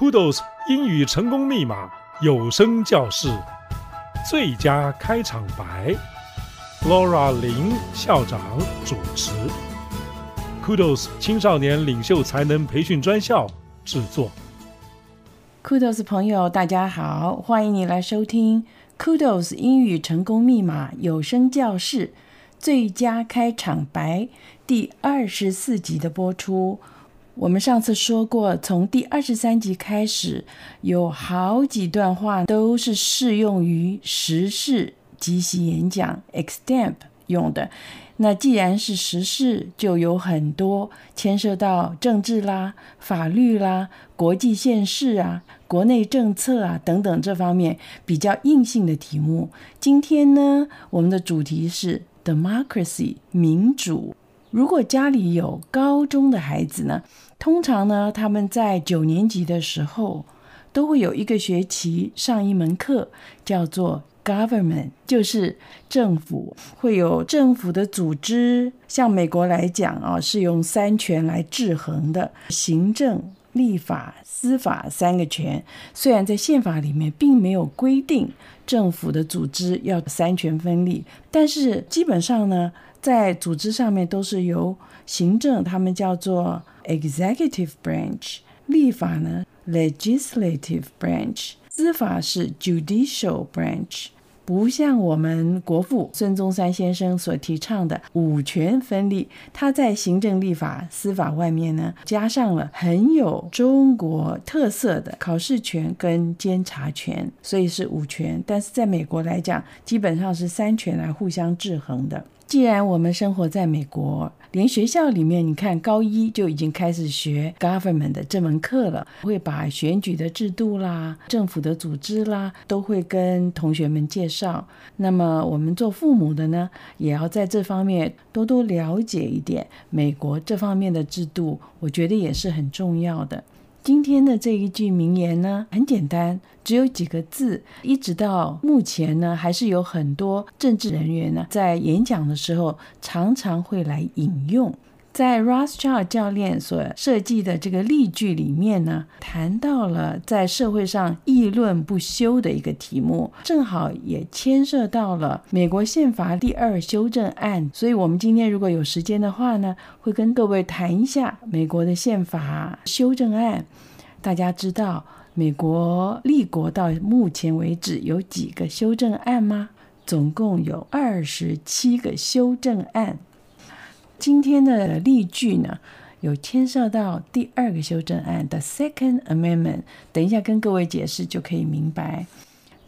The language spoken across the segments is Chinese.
Kudos 英语成功密码有声教室最佳开场白，Laura 林校长主持，Kudos 青少年领袖才能培训专校制作。Kudos 朋友，大家好，欢迎你来收听 Kudos 英语成功密码有声教室最佳开场白第二十四集的播出。我们上次说过，从第二十三集开始，有好几段话都是适用于时事即席演讲 （extemp） 用的。那既然是时事，就有很多牵涉到政治啦、法律啦、国际现势啊、国内政策啊等等这方面比较硬性的题目。今天呢，我们的主题是 democracy 民主。如果家里有高中的孩子呢，通常呢，他们在九年级的时候都会有一个学期上一门课，叫做 government，就是政府，会有政府的组织。像美国来讲啊，是用三权来制衡的，行政、立法、司法三个权。虽然在宪法里面并没有规定政府的组织要三权分立，但是基本上呢。在组织上面都是由行政，他们叫做 executive branch；立法呢，legislative branch；司法是 judicial branch。不像我们国父孙中山先生所提倡的五权分立，他在行政、立法、司法外面呢，加上了很有中国特色的考试权跟监察权，所以是五权。但是在美国来讲，基本上是三权来互相制衡的。既然我们生活在美国，连学校里面，你看高一就已经开始学 government 的这门课了，会把选举的制度啦、政府的组织啦，都会跟同学们介绍。那么我们做父母的呢，也要在这方面多多了解一点美国这方面的制度，我觉得也是很重要的。今天的这一句名言呢，很简单，只有几个字。一直到目前呢，还是有很多政治人员呢，在演讲的时候常常会来引用。在 Rothschild 教练所设计的这个例句里面呢，谈到了在社会上议论不休的一个题目，正好也牵涉到了美国宪法第二修正案。所以，我们今天如果有时间的话呢，会跟各位谈一下美国的宪法修正案。大家知道美国立国到目前为止有几个修正案吗？总共有二十七个修正案。今天的例句呢，有牵涉到第二个修正案的 Second Amendment。等一下跟各位解释就可以明白。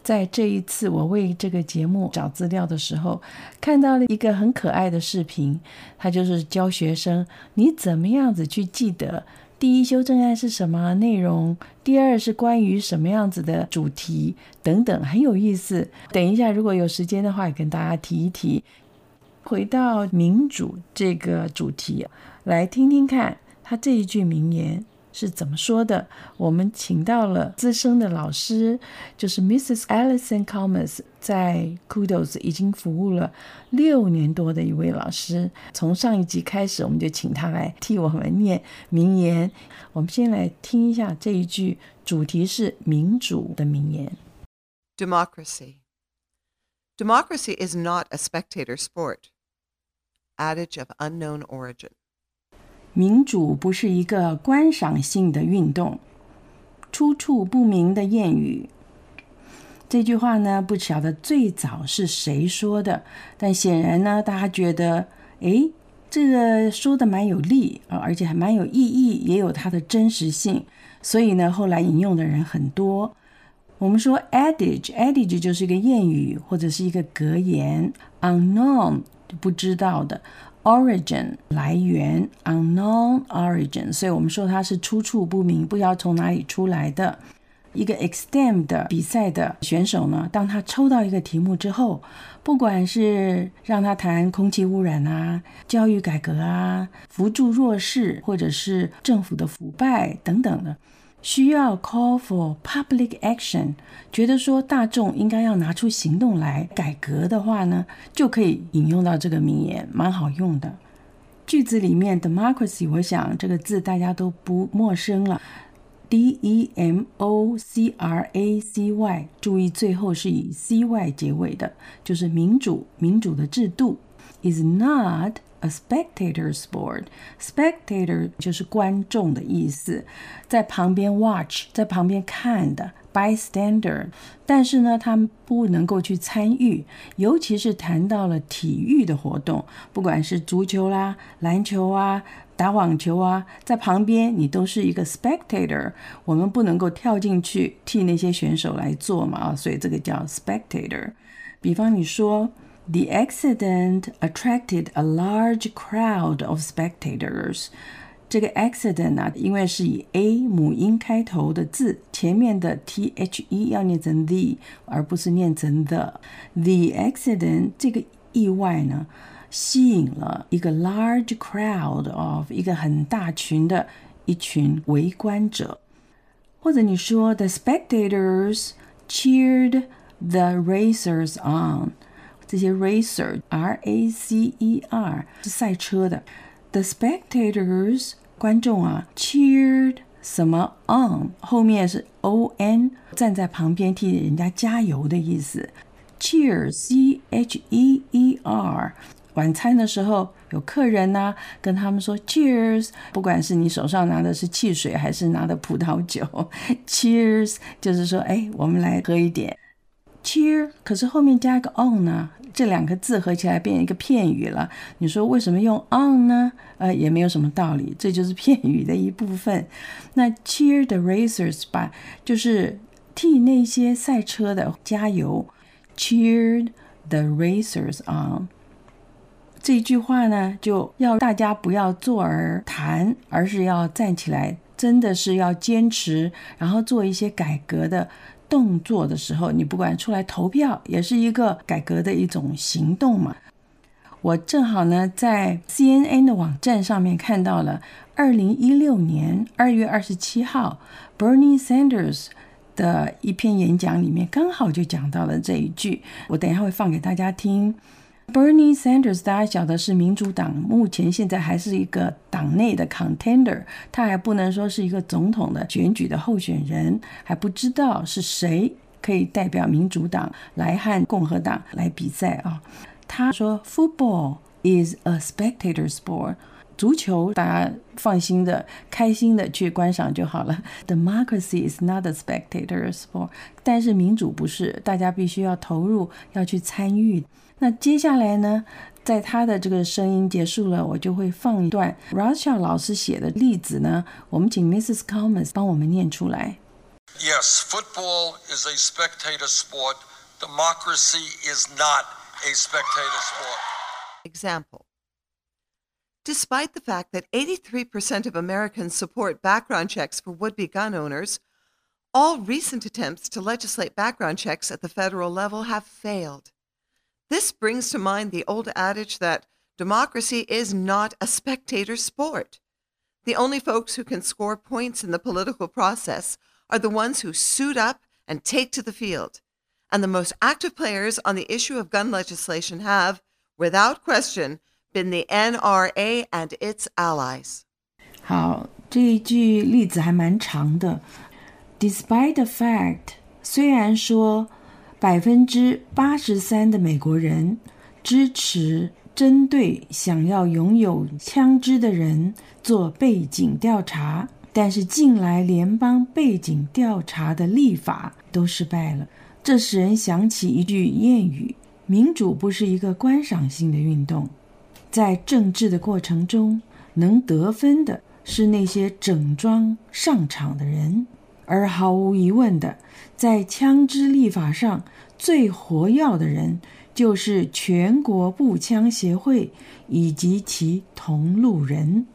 在这一次我为这个节目找资料的时候，看到了一个很可爱的视频，它就是教学生你怎么样子去记得第一修正案是什么内容，第二是关于什么样子的主题等等，很有意思。等一下如果有时间的话，也跟大家提一提。回到民主这个主题，来听听看他这一句名言是怎么说的。我们请到了资深的老师，就是 Mrs. Alison Calmes，在 Kudos 已经服务了六年多的一位老师。从上一集开始，我们就请他来替我们念名言。我们先来听一下这一句，主题是民主的名言：Democracy. Democracy is not a spectator sport. Adage of unknown origin. 民主不是一个观赏性的运动，出处不明的谚语。这句话呢，不晓得最早是谁说的，但显然呢，大家觉得，诶，这个说的蛮有力啊，而且还蛮有意义，也有它的真实性，所以呢，后来引用的人很多。我们说 adage，adage 就是一个谚语或者是一个格言，unknown 不知道的，origin 来源，unknown origin，所以我们说它是出处不明，不知道从哪里出来的。一个 extemp 的比赛的选手呢，当他抽到一个题目之后，不管是让他谈空气污染啊、教育改革啊、扶助弱势，或者是政府的腐败等等的。需要 call for public action，觉得说大众应该要拿出行动来改革的话呢，就可以引用到这个名言，蛮好用的。句子里面 democracy，我想这个字大家都不陌生了。D E M O C R A C Y，注意最后是以 C Y 结尾的，就是民主民主的制度。Is not a spectator sport. Spectator 就是观众的意思，在旁边 watch，在旁边看的 bystander。但是呢，他们不能够去参与，尤其是谈到了体育的活动，不管是足球啦、篮球啊。打网球啊，在旁边你都是一个 spectator，我们不能够跳进去替那些选手来做嘛啊，所以这个叫 spectator。比方你说 ，The accident attracted a large crowd of spectators。这个 accident 啊，因为是以 a 母音开头的字，前面的 the 要念成 the，而不是念成 the。The accident 这个意外呢，吸引了一个 large crowd of 一个很大群的一群围观者，或者你说 the spectators cheered the racers on， 这些 racer R A C E R 是赛车的，the spectators 观众啊 cheered 什么 on 后面是 O N 站在旁边替人家加油的意思，cheer C H E E R。晚餐的时候，有客人呢、啊，跟他们说 “Cheers”，不管是你手上拿的是汽水，还是拿的葡萄酒，“Cheers” 就是说，哎，我们来喝一点。Cheer，可是后面加一个 on 呢，这两个字合起来变一个片语了。你说为什么用 on 呢？呃，也没有什么道理，这就是片语的一部分。那 Cheer the racers 吧，就是替那些赛车的加油。Cheer the racers on。这句话呢，就要大家不要坐而谈，而是要站起来，真的是要坚持，然后做一些改革的动作的时候，你不管出来投票，也是一个改革的一种行动嘛。我正好呢，在 CNN 的网站上面看到了，二零一六年二月二十七号，Bernie Sanders 的一篇演讲里面，刚好就讲到了这一句，我等一下会放给大家听。Bernie Sanders，大家晓得是民主党，目前现在还是一个党内的 contender，他还不能说是一个总统的选举的候选人，还不知道是谁可以代表民主党来和共和党来比赛啊。他说：“Football is a spectator sport，足球大家放心的、开心的去观赏就好了。Democracy is not a spectator sport，但是民主不是，大家必须要投入，要去参与。”那接下来呢，在他的这个声音结束了，我就会放一段 Rothschild 老师写的例子呢。我们请 Mrs. Comas 帮我们念出来。Yes, football is a spectator sport. Democracy is not a spectator sport. Example. Despite the fact that 83% of Americans support background checks for would-be gun owners, all recent attempts to legislate background checks at the federal level have failed. This brings to mind the old adage that democracy is not a spectator sport. The only folks who can score points in the political process are the ones who suit up and take to the field. And the most active players on the issue of gun legislation have, without question, been the NRA and its allies. 好，这一句例子还蛮长的。Despite the fact，虽然说。 百分之八十三的美国人支持针对想要拥有枪支的人做背景调查，但是近来联邦背景调查的立法都失败了。这使人想起一句谚语：民主不是一个观赏性的运动，在政治的过程中，能得分的是那些整装上场的人。而毫无疑问的，在枪支立法上最活跃的人，就是全国步枪协会以及其同路人。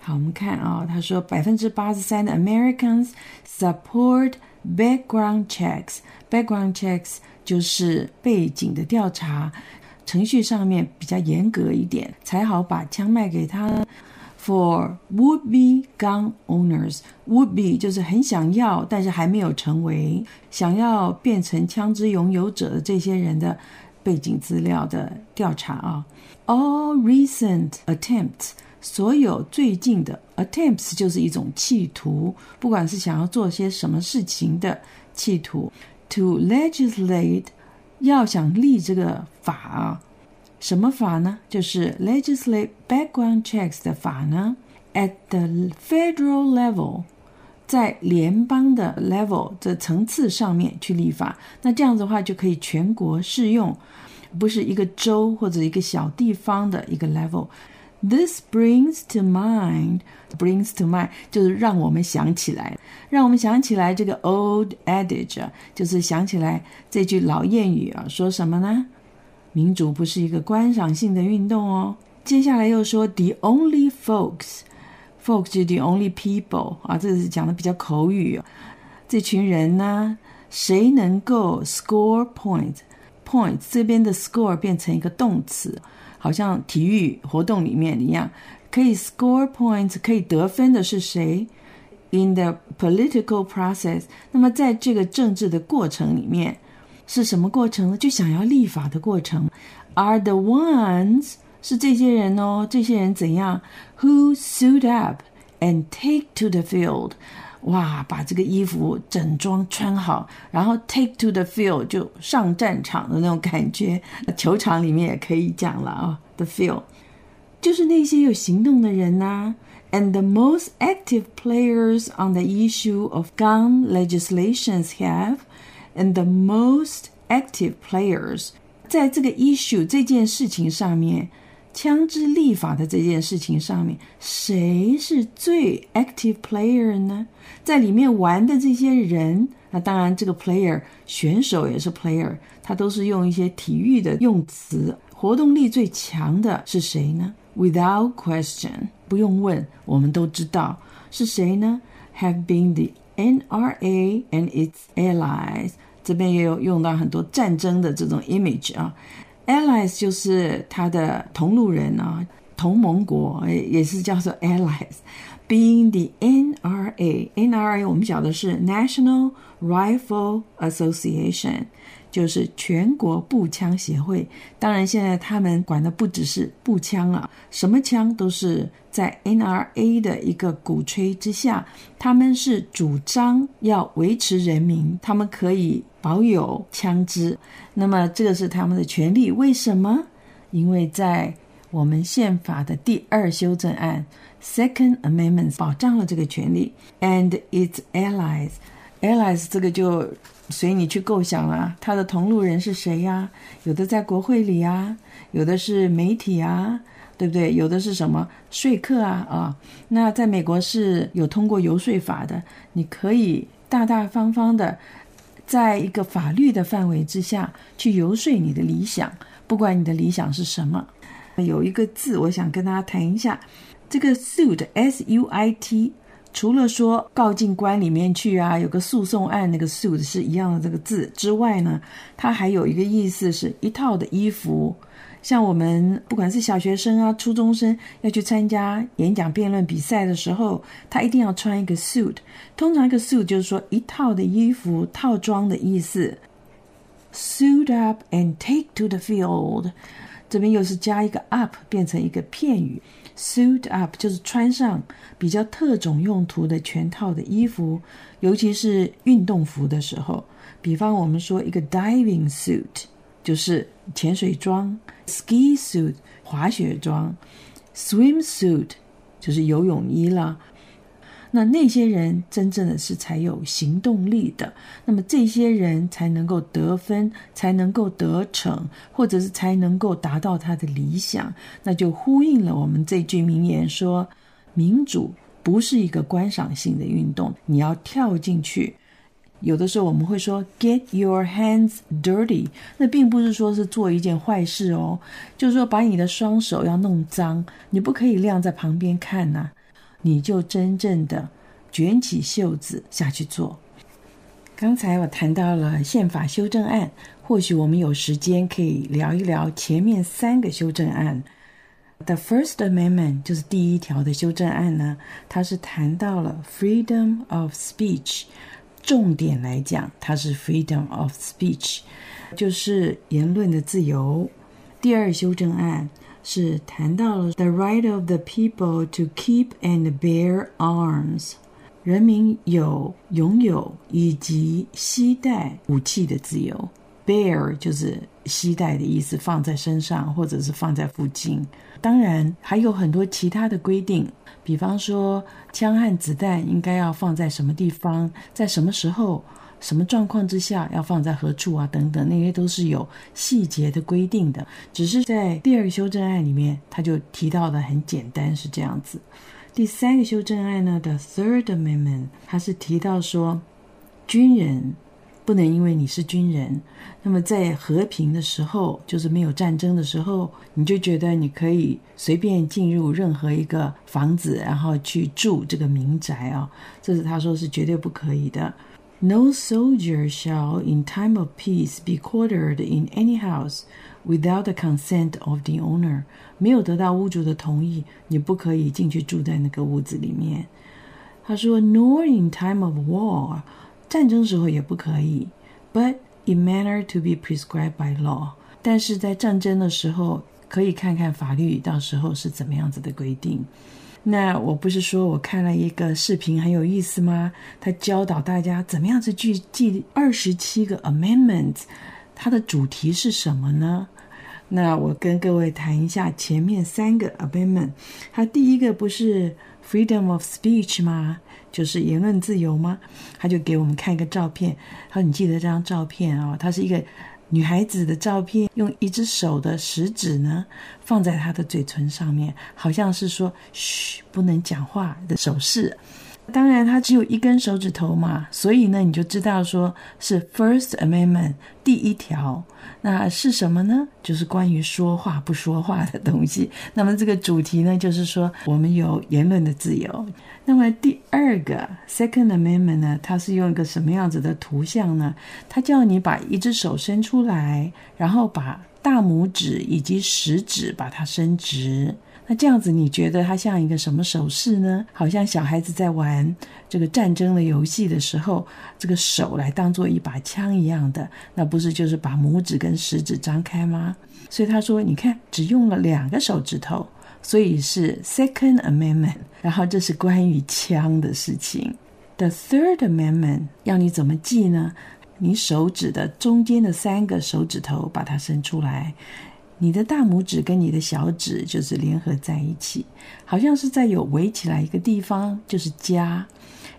好，我们看啊，他说百分之八十三的 Americans support background checks。background checks 就是背景的调查，程序上面比较严格一点，才好把枪卖给他。For would-be gun owners，would-be 就是很想要，但是还没有成为想要变成枪支拥有者的这些人的背景资料的调查啊。All recent attempts，所有最近的 attempts 就是一种企图，不管是想要做些什么事情的企图。To legislate，要想立这个法啊，什么法呢？就是 legislate background checks 的法呢。At the federal level，在联邦的 level 的层次上面去立法，那这样子的话就可以全国适用，不是一个州或者一个小地方的一个 level。This brings to mind, brings to mind 就是让我们想起来，让我们想起来这个 old adage 就是想起来这句老谚语啊，说什么呢？民主不是一个观赏性的运动哦。接下来又说 the only folks，folks 就是 the only people 啊，这个是讲的比较口语啊。这群人呢，谁能够 score point？point 这边的 score 变成一个动词。好像体育活动里面一样，可以 score points，可以得分的是谁？In the political process，那么在这个政治的过程里面，是什么过程呢？就想要立法的过程。Are the ones 是这些人哦，这些人怎样？Who suit up and take to the field？哇，把这个衣服整装穿好，然后 take to the field 就上战场的那种感觉。球场里面也可以讲了啊、哦、，the field 就是那些有行动的人呐、啊。And the most active players on the issue of gun legislations have, and the most active players 在这个 issue 这件事情上面。枪支立法的这件事情上面，谁是最 active player 呢？在里面玩的这些人，那当然这个 player 选手也是 player，他都是用一些体育的用词。活动力最强的是谁呢？Without question，不用问，我们都知道是谁呢？Have been the NRA and its allies。 这边也有用到很多战争的这种 image 啊。Allies 就是他的同路人啊，同盟国也是叫做 Allies。Being the NRA，NRA 我们讲的是 National Rifle Association，就是全国步枪协会。当然，现在他们管的不只是步枪啊，什么枪都是在 NRA 的一个鼓吹之下，他们是主张要维持人民，他们可以。保有枪支，那么这个是他们的权利。为什么？因为在我们宪法的第二修正案 （Second Amendment） 保障了这个权利。And its allies，allies 这个就随你去构想了。他的同路人是谁呀？有的在国会里啊，有的是媒体啊，对不对？有的是什么说客啊？啊，那在美国是有通过游说法的，你可以大大方方的。在一个法律的范围之下去游说你的理想，不管你的理想是什么。有一个字，我想跟大家谈一下，这个 suit，S-U-I-T，除了说告进关里面去啊，有个诉讼案那个 suit 是一样的这个字之外呢，它还有一个意思是一套的衣服。像我们不管是小学生啊、初中生要去参加演讲辩论比赛的时候，他一定要穿一个 suit。通常一个 suit 就是说一套的衣服、套装的意思。Suit up and take to the field。这边又是加一个 up，变成一个片语。Suit up 就是穿上比较特种用途的全套的衣服，尤其是运动服的时候。比方我们说一个 diving suit。就是潜水装，ski suit 滑雪装，swim suit 就是游泳衣啦。那那些人真正的是才有行动力的，那么这些人才能够得分，才能够得逞，或者是才能够达到他的理想。那就呼应了我们这句名言说：民主不是一个观赏性的运动，你要跳进去。有的时候我们会说 “get your hands dirty”，那并不是说是做一件坏事哦，就是说把你的双手要弄脏，你不可以晾在旁边看呐、你就真正的卷起袖子下去做。刚才我谈到了宪法修正案，或许我们有时间可以聊一聊前面三个修正案。The First Amendment 就是第一条的修正案呢，它是谈到了 freedom of speech。重点来讲，它是 freedom of speech，就是言论的自由。第二修正案是谈到了 the right of the people to keep and bear arms，人民有拥有以及携带武器的自由。bear 就是携带的意思，放在身上或者是放在附近。当然还有很多其他的规定，比方说枪和子弹应该要放在什么地方，在什么时候。什么状况之下要放在何处啊？等等，那些都是有细节的规定的。只是在第二个修正案里面，他就提到的很简单，是这样子。第三个修正案呢的 Third Amendment，它是提到说，军人不能因为你是军人，那么在和平的时候，就是没有战争的时候，你就觉得你可以随便进入任何一个房子，然后去住这个民宅啊，这是他说是绝对不可以的。No soldier shall, in time of peace, be quartered in any house without the consent of the owner. 没有得到屋主的同意，你不可以进去住在那个屋子里面。他说，Nor in time of war， 战争时候也不可以。But in manner to be prescribed by law，但是在战争的时候，可以看看法律到时候是怎么样子的规定。那我不是说我看了一个视频很有意思吗？他教导大家怎么样子去记二十七个 amendment，它的主题是什么呢？那我跟各位谈一下前面三个 amendment。它第一个不是 freedom of speech 吗？就是言论自由吗？他就给我们看一个照片。他说：“你记得这张照片啊、哦？它是一个。”女孩子的照片，用一只手的食指呢放在她的嘴唇上面，好像是说“嘘，不能讲话”的手势。当然，它只有一根手指头嘛，所以呢，你就知道说是 First Amendment 第一条。那是什么呢？就是关于说话不说话的东西。那么这个主题呢，就是说我们有言论的自由。那么第二个 Second Amendment 呢，它是用一个什么样子的图像呢？它叫你把一只手伸出来，然后把大拇指以及食指把它伸直。那这样子你觉得它像一个什么手势呢？好像小孩子在玩这个战争的游戏的时候，这个手来当做一把枪一样的，那不是就是把拇指跟食指张开吗？所以他说，你看，只用了两个手指头。所以是 Second Amendment，然后这是关于枪的事情。The Third Amendment 要你怎么记呢？你手指的中间的三个手指头把它伸出来，你的大拇指跟你的小指就是联合在一起，好像是在有围起来一个地方，就是家。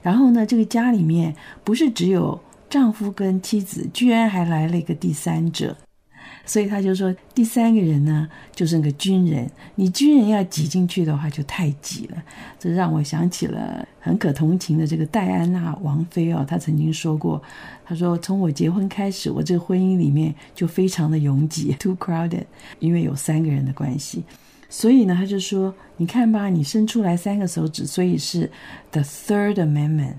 然后呢，这个家里面不是只有丈夫跟妻子，居然还来了一个第三者。所以他就说，第三个人呢，就是那个军人。你军人要挤进去的话，就太挤了。这让我想起了很可同情的这个戴安娜王妃哦，她曾经说过，她说从我结婚开始，我这个婚姻里面就非常的拥挤，too crowded，因为有三个人的关系。所以呢，他就说，你看吧，你伸出来三个手指，所以是 the third amendment。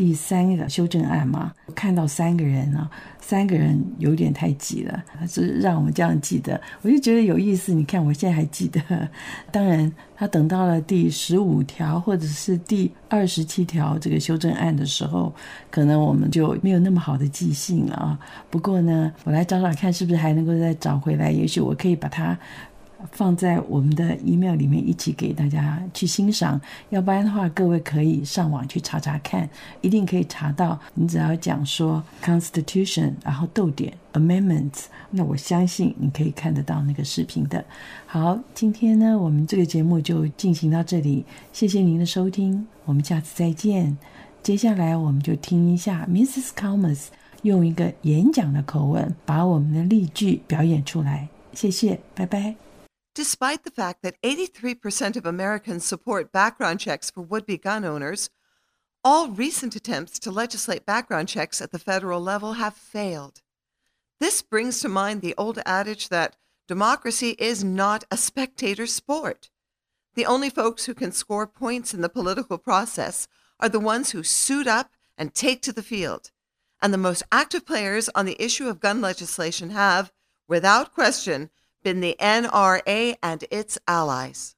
第三个修正案嘛，看到三个人呢，三个人有点太挤了，是让我们这样记得，我就觉得有意思。你看，我现在还记得。当然，他等到了第十五条或者是第二十七条这个修正案的时候，可能我们就没有那么好的记性了啊。不过呢，我来找找看，是不是还能够再找回来？也许我可以把它。放在我们的 email 里面一起给大家去欣赏，要不然的话，各位可以上网去查查看，一定可以查到。你只要讲说 Constitution，然后逗点 Amendments，那我相信你可以看得到那个视频的。好，今天呢，我们这个节目就进行到这里，谢谢您的收听，我们下次再见。接下来我们就听一下 Mrs. Calmus 用一个演讲的口吻把我们的例句表演出来，谢谢，拜拜。Despite the fact that 83% of Americans support background checks for would be gun owners, all recent attempts to legislate background checks at the federal level have failed. This brings to mind the old adage that democracy is not a spectator sport. The only folks who can score points in the political process are the ones who suit up and take to the field. And the most active players on the issue of gun legislation have, without question, been the NRA and its allies.